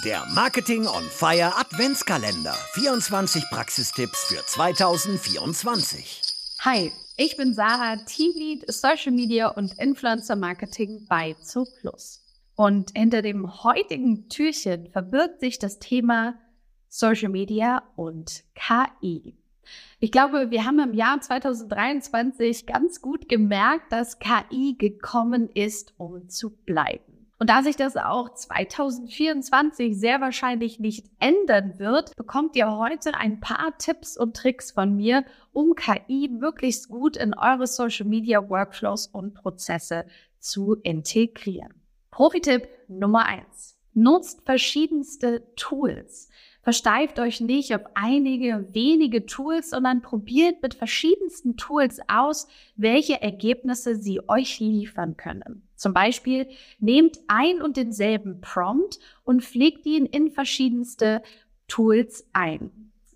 Der Marketing on Fire Adventskalender. 24 Praxistipps für 2024. Hi, ich bin Sarah, Teamlead Social Media und Influencer Marketing bei Zooplus. Und hinter dem heutigen Türchen verbirgt sich das Thema Social Media und KI. Ich glaube, wir haben im Jahr 2023 ganz gut gemerkt, dass KI gekommen ist, um zu bleiben. Und da sich das auch 2024 sehr wahrscheinlich nicht ändern wird, bekommt ihr heute ein paar Tipps und Tricks von mir, um KI möglichst gut in eure Social Media Workflows und Prozesse zu integrieren. Profi-Tipp Nummer eins: Nutzt verschiedenste Tools. Versteift euch nicht auf einige wenige Tools, sondern probiert mit verschiedensten Tools aus, welche Ergebnisse sie euch liefern können. Zum Beispiel nehmt ein und denselben Prompt und pflegt ihn in verschiedenste Tools ein.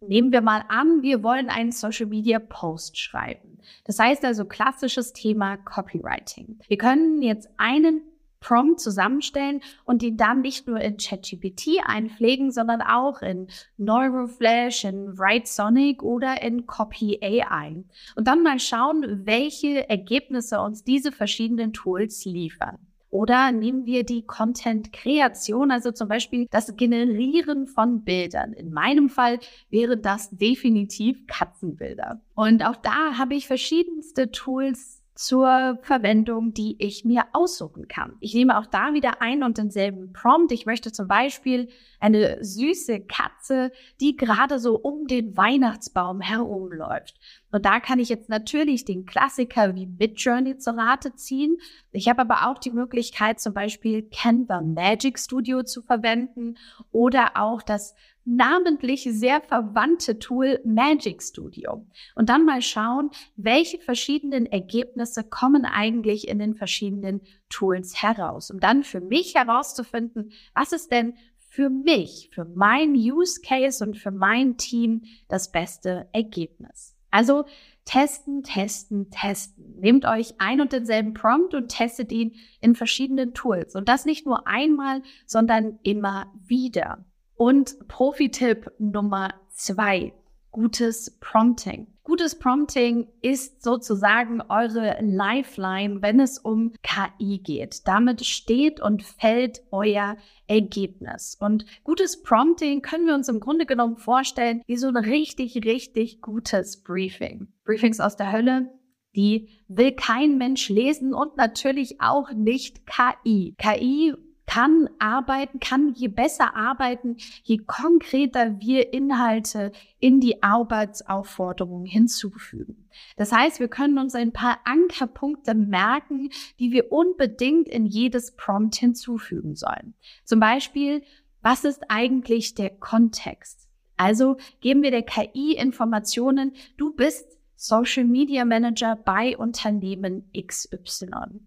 Nehmen wir mal an, wir wollen einen Social Media Post schreiben. Das heißt also klassisches Thema Copywriting. Wir können jetzt einen Prompt zusammenstellen und ihn dann nicht nur in ChatGPT einpflegen, sondern auch in Neuroflash, in WriteSonic oder in Copy AI. Und dann mal schauen, welche Ergebnisse uns diese verschiedenen Tools liefern. Oder nehmen wir die Content-Kreation, also zum Beispiel das Generieren von Bildern. In meinem Fall wären das definitiv Katzenbilder. Und auch da habe ich verschiedenste Tools zur Verwendung, die ich mir aussuchen kann. Ich nehme auch da wieder ein und denselben Prompt. Ich möchte zum Beispiel eine süße Katze, die gerade so um den Weihnachtsbaum herumläuft. Und da kann ich jetzt natürlich den Klassiker wie Midjourney zur Rate ziehen. Ich habe aber auch die Möglichkeit, zum Beispiel Canva Magic Studio zu verwenden oder auch das namentlich sehr verwandte Tool Magic Studio und dann mal schauen, welche verschiedenen Ergebnisse kommen eigentlich in den verschiedenen Tools heraus, um dann für mich herauszufinden, was ist denn für mich, für mein Use Case und für mein Team das beste Ergebnis. Also testen, testen, testen. Nehmt euch ein und denselben Prompt und testet ihn in verschiedenen Tools. Und das nicht nur einmal, sondern immer wieder. Und Profi-Tipp Nummer zwei, gutes Prompting. Gutes Prompting ist sozusagen eure Lifeline, wenn es um KI geht. Damit steht und fällt euer Ergebnis. Und gutes Prompting können wir uns im Grunde genommen vorstellen wie so ein richtig, richtig gutes Briefing. Briefings aus der Hölle, die will kein Mensch lesen und natürlich auch nicht KI. KI kann arbeiten, kann je besser arbeiten, je konkreter wir Inhalte in die Arbeitsaufforderung hinzufügen. Das heißt, wir können uns ein paar Ankerpunkte merken, die wir unbedingt in jedes Prompt hinzufügen sollen. Zum Beispiel, was ist eigentlich der Kontext? Also geben wir der KI Informationen, du bist Social Media Manager bei Unternehmen XY.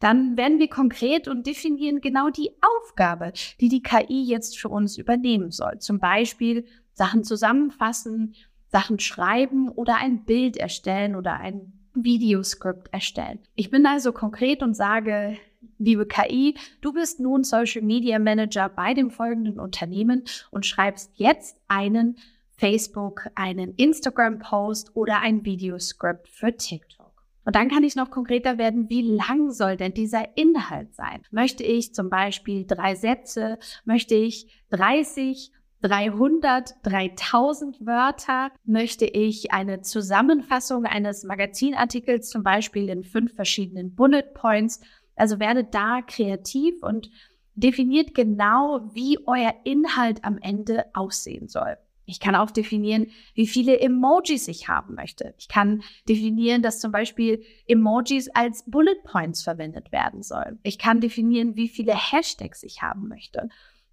Dann werden wir konkret und definieren genau die Aufgabe, die die KI jetzt für uns übernehmen soll. Zum Beispiel Sachen zusammenfassen, Sachen schreiben oder ein Bild erstellen oder ein Videoskript erstellen. Ich bin also konkret und sage, liebe KI, du bist nun Social Media Manager bei dem folgenden Unternehmen und schreibst jetzt einen Facebook, einen Instagram-Post oder ein Videoscript für TikTok. Und dann kann ich noch konkreter werden, wie lang soll denn dieser Inhalt sein? Möchte ich zum Beispiel drei Sätze? Möchte ich 30 300, 3000 Wörter möchte ich eine Zusammenfassung eines Magazinartikels zum Beispiel in fünf verschiedenen Bullet Points. Also werde da kreativ und definiert genau, wie euer Inhalt am Ende aussehen soll. Ich kann auch definieren, wie viele Emojis ich haben möchte. Ich kann definieren, dass zum Beispiel Emojis als Bullet Points verwendet werden sollen. Ich kann definieren, wie viele Hashtags ich haben möchte.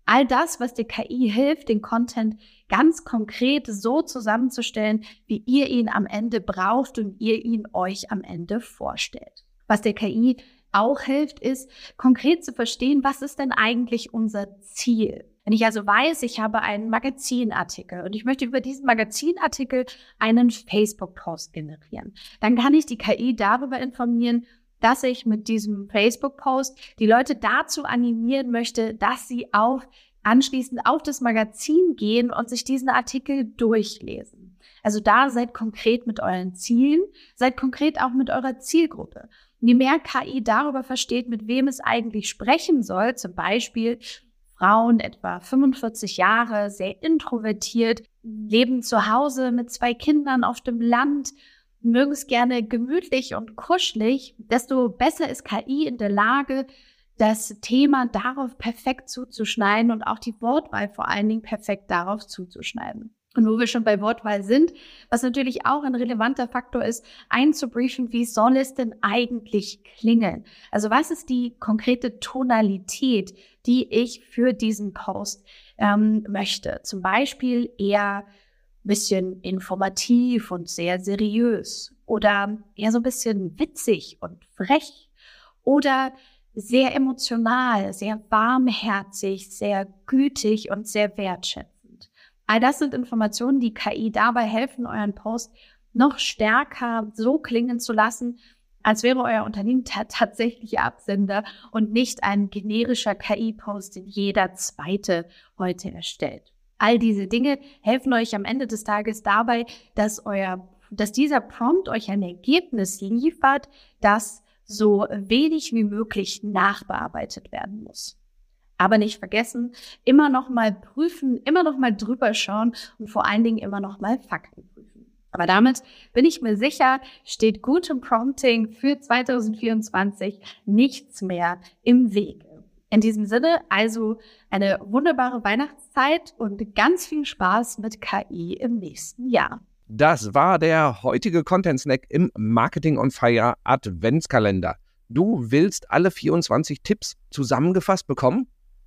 All das, was der KI hilft, den Content ganz konkret so zusammenzustellen, wie ihr ihn am Ende braucht und ihr ihn euch am Ende vorstellt. Was der KI auch hilft, ist konkret zu verstehen, was ist denn eigentlich unser Ziel? Wenn ich also weiß, ich habe einen Magazinartikel und ich möchte über diesen Magazinartikel einen Facebook-Post generieren, dann kann ich die KI darüber informieren, dass ich mit diesem Facebook-Post die Leute dazu animieren möchte, dass sie auf anschließend auf das Magazin gehen und sich diesen Artikel durchlesen. Also da seid konkret mit euren Zielen, seid konkret auch mit eurer Zielgruppe. je mehr KI darüber versteht, mit wem es eigentlich sprechen soll, zum Beispiel Frauen etwa 45 Jahre, sehr introvertiert, leben zu Hause mit zwei Kindern auf dem Land, mögen es gerne gemütlich und kuschelig, desto besser ist KI in der Lage, das Thema darauf perfekt zuzuschneiden und auch die Wortwahl vor allen Dingen perfekt darauf zuzuschneiden. Und wo wir schon bei Wortwahl sind, was natürlich auch ein relevanter Faktor ist, einzubriefen, wie soll es denn eigentlich klingen? Also was ist die konkrete Tonalität, die ich für diesen Post ähm, möchte? Zum Beispiel eher ein bisschen informativ und sehr seriös oder eher so ein bisschen witzig und frech oder sehr emotional, sehr warmherzig, sehr gütig und sehr wertschätzend. All das sind Informationen, die KI dabei helfen, euren Post noch stärker so klingen zu lassen, als wäre euer Unternehmen der tatsächliche Absender und nicht ein generischer KI-Post, den jeder zweite heute erstellt. All diese Dinge helfen euch am Ende des Tages dabei, dass euer, dass dieser Prompt euch ein Ergebnis liefert, das so wenig wie möglich nachbearbeitet werden muss. Aber nicht vergessen, immer noch mal prüfen, immer noch mal drüber schauen und vor allen Dingen immer noch mal Fakten prüfen. Aber damit bin ich mir sicher, steht gutem Prompting für 2024 nichts mehr im Wege. In diesem Sinne also eine wunderbare Weihnachtszeit und ganz viel Spaß mit KI im nächsten Jahr. Das war der heutige Content Snack im Marketing on Fire Adventskalender. Du willst alle 24 Tipps zusammengefasst bekommen?